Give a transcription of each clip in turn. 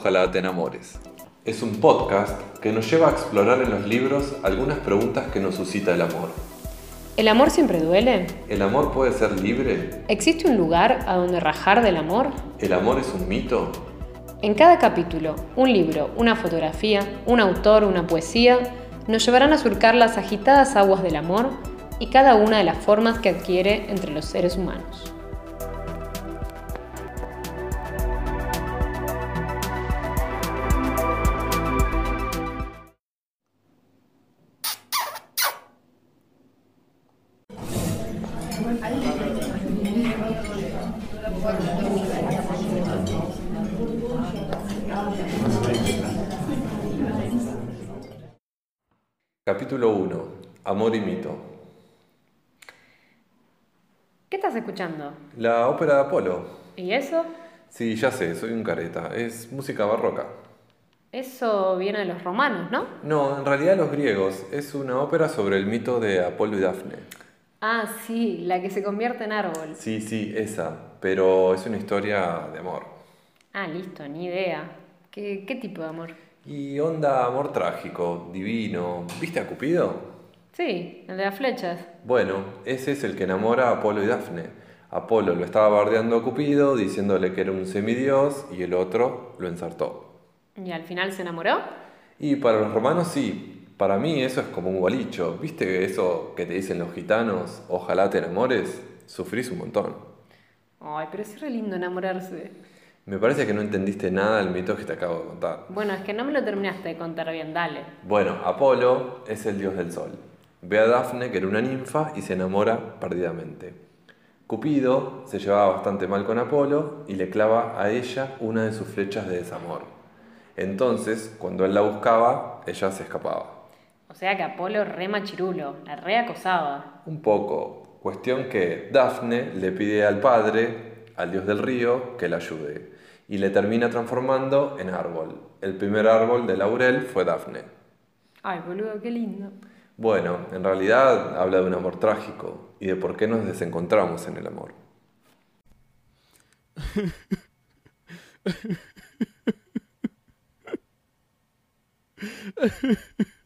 Ojalá te enamores. Es un podcast que nos lleva a explorar en los libros algunas preguntas que nos suscita el amor. ¿El amor siempre duele? ¿El amor puede ser libre? ¿Existe un lugar a donde rajar del amor? ¿El amor es un mito? En cada capítulo, un libro, una fotografía, un autor, una poesía, nos llevarán a surcar las agitadas aguas del amor y cada una de las formas que adquiere entre los seres humanos. Capítulo 1. Amor y mito. ¿Qué estás escuchando? La ópera de Apolo. ¿Y eso? Sí, ya sé, soy un careta. Es música barroca. Eso viene de los romanos, ¿no? No, en realidad los griegos. Es una ópera sobre el mito de Apolo y Dafne. Ah, sí, la que se convierte en árbol. Sí, sí, esa. Pero es una historia de amor. Ah, listo, ni idea. ¿Qué, qué tipo de amor? Y onda amor trágico, divino. ¿Viste a Cupido? Sí, el de las flechas. Bueno, ese es el que enamora a Apolo y Dafne. Apolo lo estaba bardeando a Cupido, diciéndole que era un semidios, y el otro lo ensartó. ¿Y al final se enamoró? Y para los romanos sí. Para mí eso es como un gualicho. ¿Viste eso que te dicen los gitanos? Ojalá te enamores. Sufrís un montón. Ay, pero es re lindo enamorarse. Me parece que no entendiste nada del mito que te acabo de contar. Bueno, es que no me lo terminaste de contar bien, dale. Bueno, Apolo es el dios del sol. Ve a Dafne, que era una ninfa, y se enamora perdidamente. Cupido se llevaba bastante mal con Apolo y le clava a ella una de sus flechas de desamor. Entonces, cuando él la buscaba, ella se escapaba. O sea que Apolo re machirulo, la re acosaba. Un poco. Cuestión que Dafne le pide al padre, al dios del río, que la ayude. Y le termina transformando en árbol. El primer árbol de laurel fue Dafne. Ay, boludo, qué lindo. Bueno, en realidad habla de un amor trágico y de por qué nos desencontramos en el amor.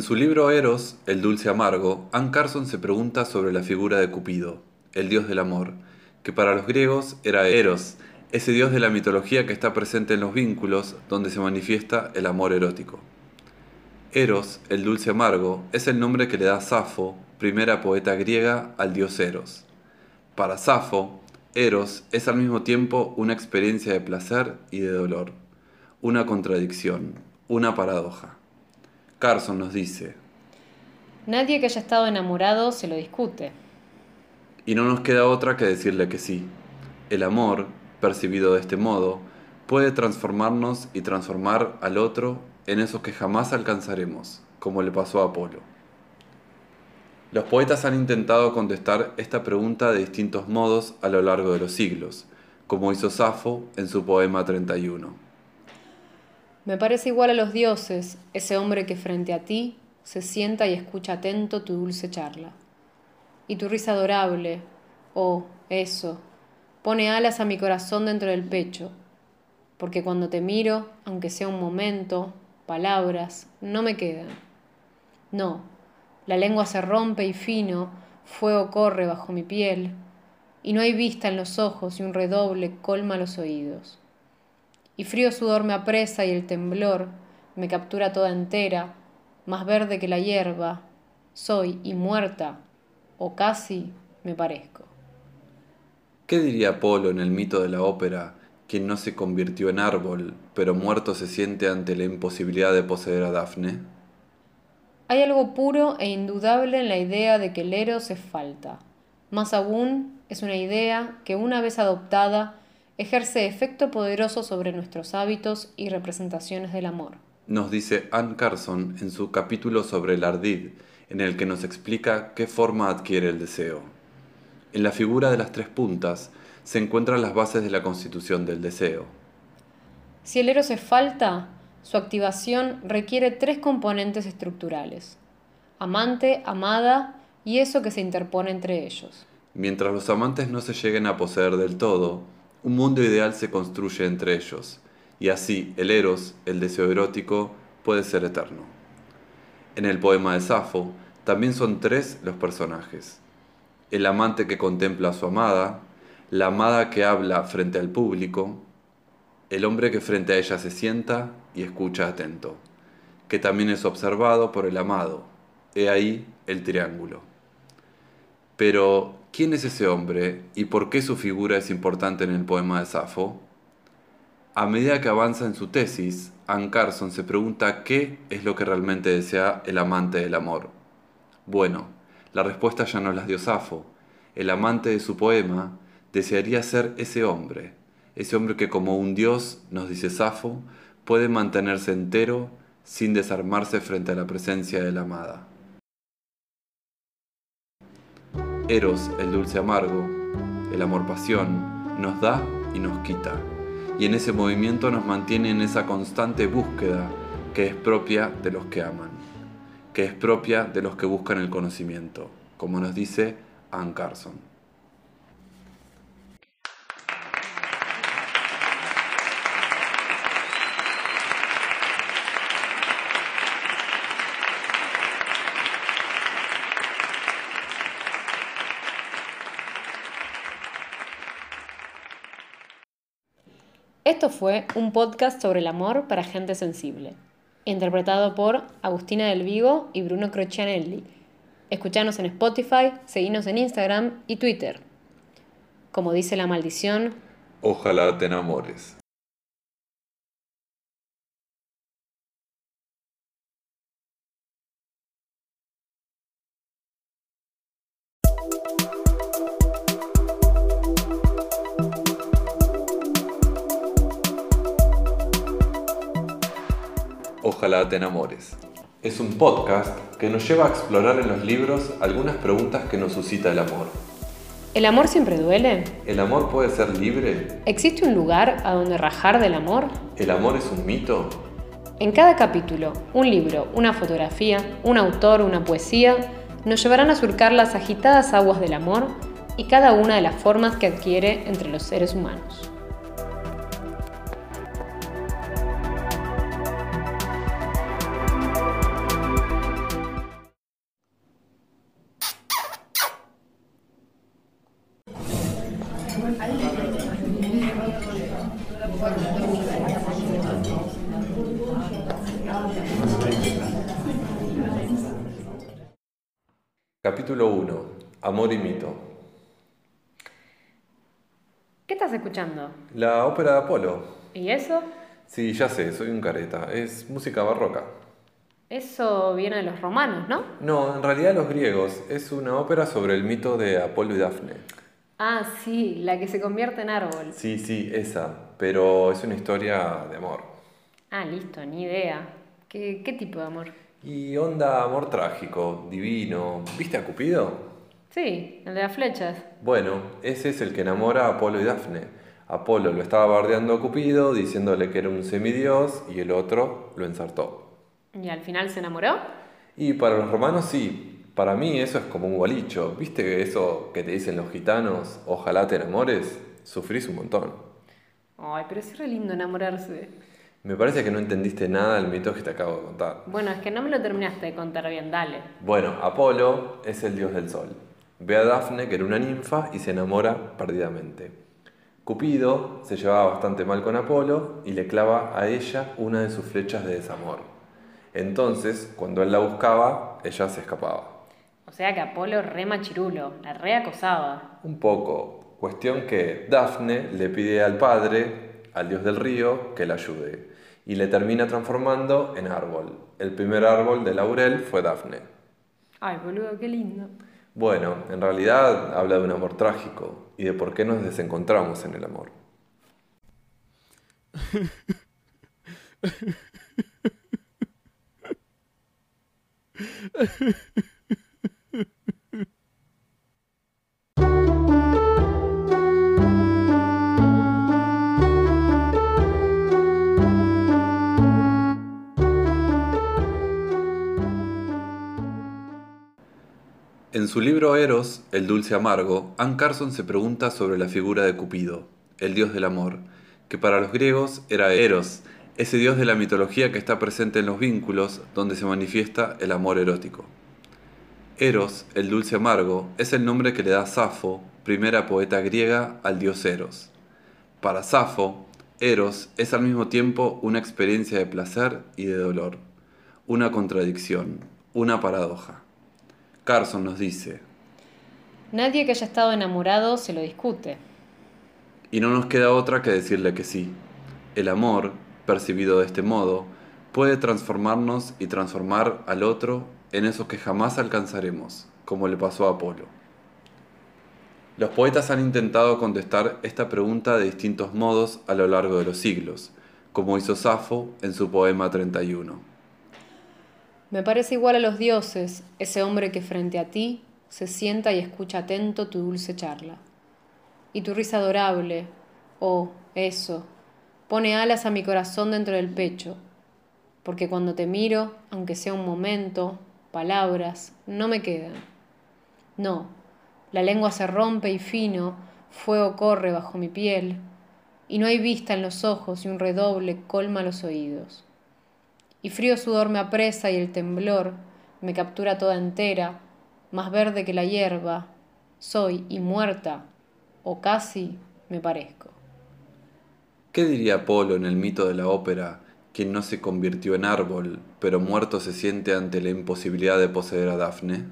En su libro Eros, el dulce amargo, Ann Carson se pregunta sobre la figura de Cupido, el dios del amor, que para los griegos era Eros, ese dios de la mitología que está presente en los vínculos donde se manifiesta el amor erótico. Eros, el dulce amargo, es el nombre que le da Safo, primera poeta griega, al dios Eros. Para Safo, Eros es al mismo tiempo una experiencia de placer y de dolor, una contradicción, una paradoja. Carson nos dice, Nadie que haya estado enamorado se lo discute. y no nos queda otra que decirle que sí. El amor, percibido de este modo, puede transformarnos y transformar al otro en eso que jamás alcanzaremos, como le pasó a Apolo. Los poetas han intentado contestar esta pregunta de distintos modos a lo largo de los siglos, como hizo Safo en su poema 31. Me parece igual a los dioses, ese hombre que frente a ti se sienta y escucha atento tu dulce charla. Y tu risa adorable, oh, eso, pone alas a mi corazón dentro del pecho, porque cuando te miro, aunque sea un momento, palabras, no me quedan. No, la lengua se rompe y fino, fuego corre bajo mi piel, y no hay vista en los ojos y un redoble colma los oídos y frío sudor me apresa y el temblor me captura toda entera, más verde que la hierba, soy y muerta, o casi me parezco. ¿Qué diría Apolo en el mito de la ópera, quien no se convirtió en árbol, pero muerto se siente ante la imposibilidad de poseer a Dafne? Hay algo puro e indudable en la idea de que el eros es falta. Más aún, es una idea que una vez adoptada ejerce efecto poderoso sobre nuestros hábitos y representaciones del amor. Nos dice Ann Carson en su capítulo sobre el ardid, en el que nos explica qué forma adquiere el deseo. En la figura de las tres puntas se encuentran las bases de la constitución del deseo. Si el eros es falta, su activación requiere tres componentes estructurales. Amante, amada y eso que se interpone entre ellos. Mientras los amantes no se lleguen a poseer del todo, un mundo ideal se construye entre ellos, y así el eros, el deseo erótico, puede ser eterno. En el poema de Safo también son tres los personajes. El amante que contempla a su amada, la amada que habla frente al público, el hombre que frente a ella se sienta y escucha atento, que también es observado por el amado. He ahí el triángulo. Pero, ¿quién es ese hombre y por qué su figura es importante en el poema de Safo? A medida que avanza en su tesis, Anne Carson se pregunta qué es lo que realmente desea el amante del amor. Bueno, la respuesta ya no las dio Safo. El amante de su poema desearía ser ese hombre, ese hombre que como un dios, nos dice Safo, puede mantenerse entero sin desarmarse frente a la presencia de la amada. Eros, el dulce amargo, el amor pasión, nos da y nos quita. Y en ese movimiento nos mantiene en esa constante búsqueda que es propia de los que aman, que es propia de los que buscan el conocimiento, como nos dice Anne Carson. Esto fue un podcast sobre el amor para gente sensible, interpretado por Agustina del Vigo y Bruno Crocianelli. Escuchanos en Spotify, seguinos en Instagram y Twitter. Como dice la maldición, ojalá te enamores. Ojalá te enamores. Es un podcast que nos lleva a explorar en los libros algunas preguntas que nos suscita el amor. ¿El amor siempre duele? ¿El amor puede ser libre? ¿Existe un lugar a donde rajar del amor? ¿El amor es un mito? En cada capítulo, un libro, una fotografía, un autor, una poesía, nos llevarán a surcar las agitadas aguas del amor y cada una de las formas que adquiere entre los seres humanos. Capítulo 1. Amor y mito. ¿Qué estás escuchando? La ópera de Apolo. ¿Y eso? Sí, ya sé, soy un careta. Es música barroca. Eso viene de los romanos, ¿no? No, en realidad los griegos. Es una ópera sobre el mito de Apolo y Dafne. Ah, sí, la que se convierte en árbol. Sí, sí, esa. Pero es una historia de amor. Ah, listo, ni idea. ¿Qué, qué tipo de amor? Y onda amor trágico, divino. ¿Viste a Cupido? Sí, el de las flechas. Bueno, ese es el que enamora a Apolo y Dafne. Apolo lo estaba bardeando a Cupido, diciéndole que era un semidios, y el otro lo ensartó. ¿Y al final se enamoró? Y para los romanos sí, para mí eso es como un gualicho. ¿Viste eso que te dicen los gitanos? Ojalá te enamores. Sufrís un montón. Ay, pero es re lindo enamorarse. Me parece que no entendiste nada del mito que te acabo de contar. Bueno, es que no me lo terminaste de contar bien, dale. Bueno, Apolo es el dios del sol. Ve a Dafne, que era una ninfa, y se enamora perdidamente. Cupido se llevaba bastante mal con Apolo y le clava a ella una de sus flechas de desamor. Entonces, cuando él la buscaba, ella se escapaba. O sea que Apolo re machirulo, la re acosaba. Un poco. Cuestión que Dafne le pide al padre, al dios del río, que la ayude. Y le termina transformando en árbol. El primer árbol de laurel fue Dafne. Ay, boludo, qué lindo. Bueno, en realidad habla de un amor trágico y de por qué nos desencontramos en el amor. su libro Eros, el dulce amargo, Ann Carson se pregunta sobre la figura de Cupido, el dios del amor, que para los griegos era Eros, ese dios de la mitología que está presente en los vínculos donde se manifiesta el amor erótico. Eros, el dulce amargo, es el nombre que le da Safo, primera poeta griega, al dios Eros. Para Safo, Eros es al mismo tiempo una experiencia de placer y de dolor, una contradicción, una paradoja. Carson nos dice, Nadie que haya estado enamorado se lo discute. Y no nos queda otra que decirle que sí. El amor, percibido de este modo, puede transformarnos y transformar al otro en eso que jamás alcanzaremos, como le pasó a Apolo. Los poetas han intentado contestar esta pregunta de distintos modos a lo largo de los siglos, como hizo Safo en su poema 31. Me parece igual a los dioses, ese hombre que frente a ti se sienta y escucha atento tu dulce charla. Y tu risa adorable, oh, eso, pone alas a mi corazón dentro del pecho, porque cuando te miro, aunque sea un momento, palabras, no me quedan. No, la lengua se rompe y fino, fuego corre bajo mi piel, y no hay vista en los ojos y un redoble colma los oídos. Y frío sudor me apresa y el temblor me captura toda entera, más verde que la hierba, soy y muerta, o casi me parezco. ¿Qué diría Apolo en el mito de la ópera quien no se convirtió en árbol, pero muerto se siente ante la imposibilidad de poseer a Dafne?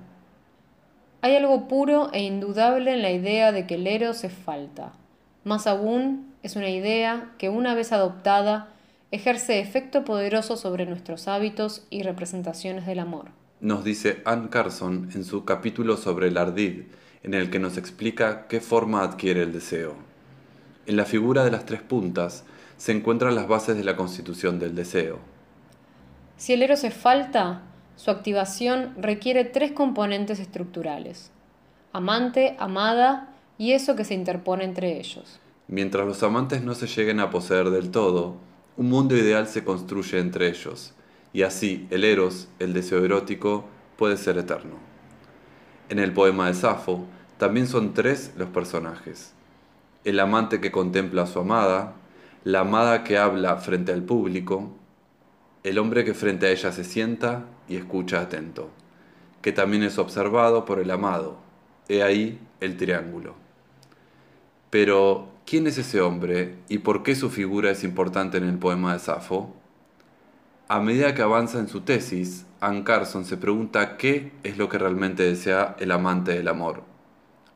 Hay algo puro e indudable en la idea de que el Eros es falta. Más aún, es una idea que una vez adoptada ejerce efecto poderoso sobre nuestros hábitos y representaciones del amor. Nos dice Anne Carson en su capítulo sobre el ardid, en el que nos explica qué forma adquiere el deseo. En la figura de las tres puntas, se encuentran las bases de la constitución del deseo. Si el eros es falta, su activación requiere tres componentes estructurales, amante, amada y eso que se interpone entre ellos. Mientras los amantes no se lleguen a poseer del todo, un mundo ideal se construye entre ellos, y así el eros, el deseo erótico, puede ser eterno. En el poema de Safo también son tres los personajes. El amante que contempla a su amada, la amada que habla frente al público, el hombre que frente a ella se sienta y escucha atento, que también es observado por el amado. He ahí el triángulo. Pero, ¿quién es ese hombre y por qué su figura es importante en el poema de Safo? A medida que avanza en su tesis, Ann Carson se pregunta qué es lo que realmente desea el amante del amor.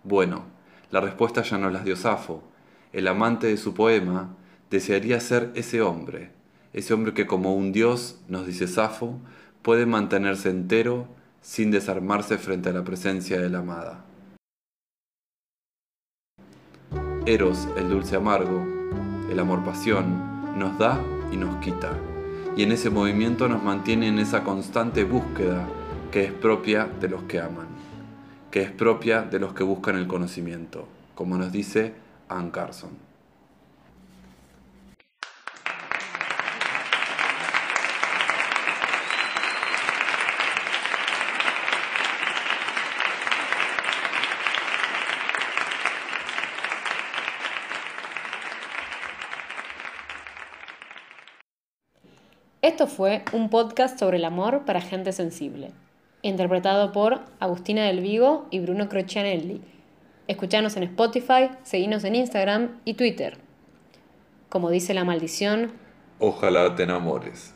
Bueno, la respuesta ya no las dio Safo. El amante de su poema desearía ser ese hombre, ese hombre que como un dios, nos dice Safo, puede mantenerse entero sin desarmarse frente a la presencia de la amada. Eros, el dulce amargo, el amor pasión, nos da y nos quita, y en ese movimiento nos mantiene en esa constante búsqueda que es propia de los que aman, que es propia de los que buscan el conocimiento, como nos dice Ann Carson. Esto fue un podcast sobre el amor para gente sensible, interpretado por Agustina del Vigo y Bruno Crocianelli. Escuchanos en Spotify, seguinos en Instagram y Twitter. Como dice la maldición, ojalá te enamores.